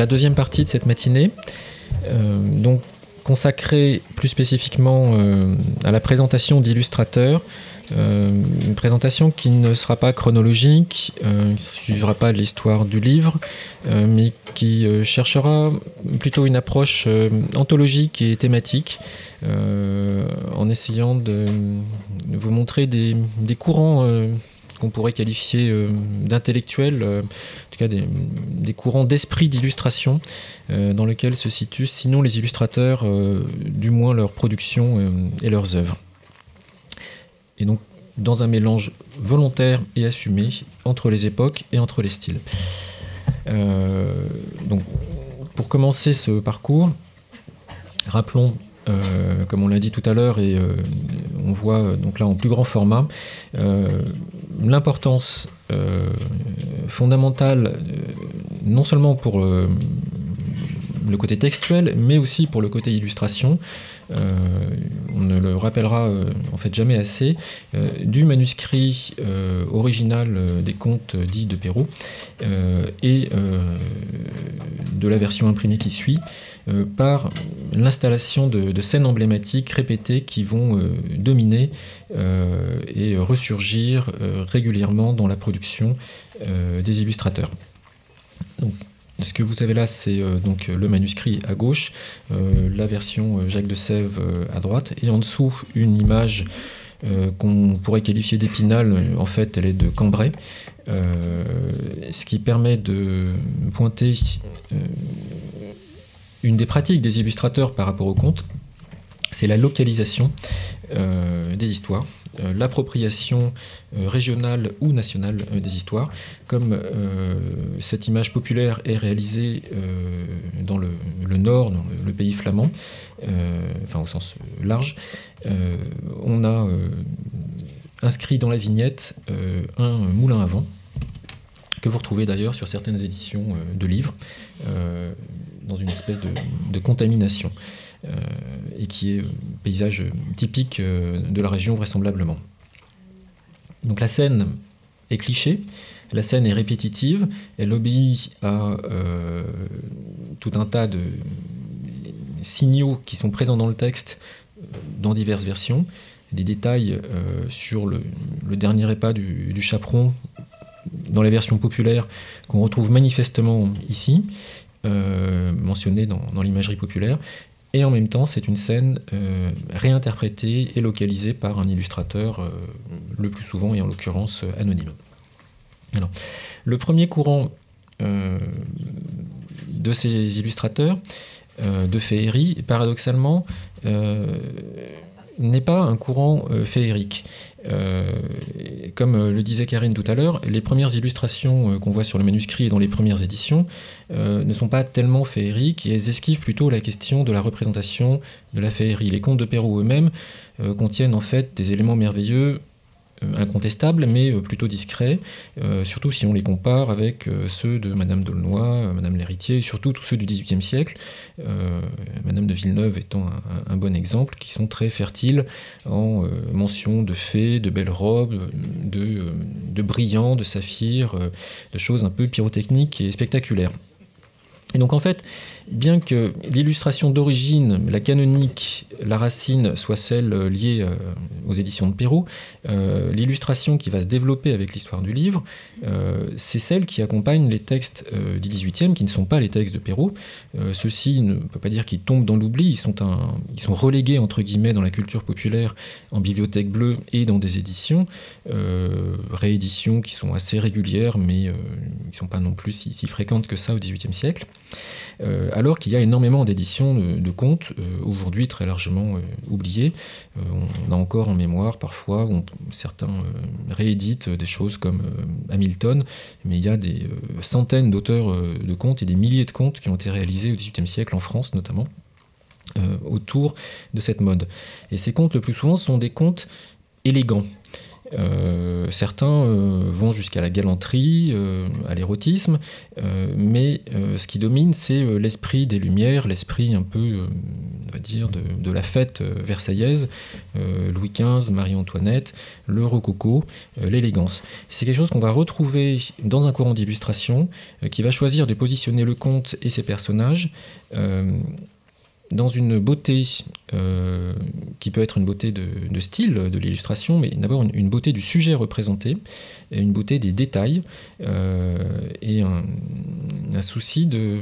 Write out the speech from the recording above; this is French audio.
La deuxième partie de cette matinée, donc consacrée plus spécifiquement à la présentation d'illustrateurs euh, une présentation qui ne sera pas chronologique, euh, qui ne suivra pas l'histoire du livre, euh, mais qui cherchera plutôt une approche anthologique et thématique, en essayant de, vous montrer des, courants qu'on pourrait qualifier d'intellectuels, en tout cas des, courants d'esprit d'illustration dans lesquels se situent sinon les illustrateurs, du moins leurs productions et leurs œuvres et donc dans un mélange volontaire et assumé entre les époques et entre les styles. Euh, donc, pour commencer ce parcours, rappelons, euh, comme on l'a dit tout à l'heure, et euh, on voit donc là en plus grand format, l'importance fondamentale, non seulement pour le côté textuel, mais aussi pour le côté illustration, euh, on ne le rappellera euh, en fait jamais assez, euh, du manuscrit original des contes dits de Perrault et de la version imprimée qui suit, par l'installation de, scènes emblématiques répétées qui vont dominer et ressurgir régulièrement dans la production des illustrateurs. Ce que vous avez là, c'est euh, donc le manuscrit à gauche, euh, la version euh, Jacques de Sèvres à droite, et en dessous une image qu'on pourrait qualifier d'épinal. En fait, elle est de Cambrai, ce qui permet de pointer une des pratiques des illustrateurs par rapport au conte, c'est la localisation des histoires. Euh, l'appropriation euh, régionale ou nationale euh, des histoires, comme cette image populaire est réalisée dans le, nord, dans le, pays flamand, enfin au sens large, on a inscrit dans la vignette un moulin à vent que vous retrouvez d'ailleurs sur certaines éditions de livres, dans une espèce de contamination. Euh, et qui est paysage typique euh, de la région vraisemblablement. Donc la scène est cliché, la scène est répétitive, elle obéit à euh, tout un tas de signaux qui sont présents dans le texte dans diverses versions, des détails sur le, dernier repas du, chaperon dans les versions populaires qu'on retrouve manifestement ici, mentionné dans, dans l'imagerie populaire, et en même temps, c'est une scène euh, réinterprétée et localisée par un illustrateur, euh, le plus souvent et en l'occurrence euh, anonyme. Alors, le premier courant de ces illustrateurs de féerie, paradoxalement, n'est pas un courant féerique. Euh, comme euh, le disait Karine tout à l'heure, les premières illustrations euh, qu'on voit sur le manuscrit et dans les premières éditions ne sont pas tellement féeriques et elles esquivent plutôt la question de la représentation de la féerie. Les contes de Perrault eux-mêmes contiennent en fait des éléments merveilleux euh, incontestables, mais euh, plutôt discrets, euh, surtout si on les compare avec ceux de Madame d'Aulnoy, Madame l'Héritier, et surtout tous ceux du XVIIIe siècle, Madame de Villeneuve étant un, bon exemple, qui sont très fertiles en mention de fées, de belles robes, de, de brillants, de saphirs, de choses un peu pyrotechniques et spectaculaires. Et donc en fait, bien que l'illustration d'origine, la canonique, la racine soit celle euh, liée euh, aux éditions de Perrault, euh, l'illustration qui va se développer avec l'histoire du livre, c'est celle qui accompagne les textes du XVIIIe, qui ne sont pas les textes de Perrault. Ceux-ci, ne peut pas dire qu'ils tombent dans l'oubli, ils sont, ils sont relégués entre guillemets dans la culture populaire en bibliothèque bleue et dans des éditions, rééditions qui sont assez régulières, mais qui ne sont pas non plus si, fréquentes que ça au XVIIIe siècle. Euh, alors qu'il y a énormément d'éditions de, contes, euh, aujourd'hui très largement euh, oubliées. on a encore en mémoire parfois, certains rééditent des choses comme Hamilton, mais il y a des centaines d'auteurs de contes et des milliers de contes qui ont été réalisés au XVIIIe siècle en France notamment. autour de cette mode. Et ces contes, le plus souvent, sont des contes élégants. Certains vont jusqu'à la galanterie, à l'érotisme, mais ce qui domine, c'est l'esprit des Lumières, l'esprit un peu, on va dire, de, de la fête versaillaise, Louis XV, Marie-Antoinette, le rococo, l'élégance. C'est quelque chose qu'on va retrouver dans un courant d'illustration qui va choisir de positionner le conte et ses personnages dans une beauté euh, qui peut être une beauté de, style de l'illustration, mais d'abord une, beauté du sujet représenté, une beauté des détails euh, et un, souci de,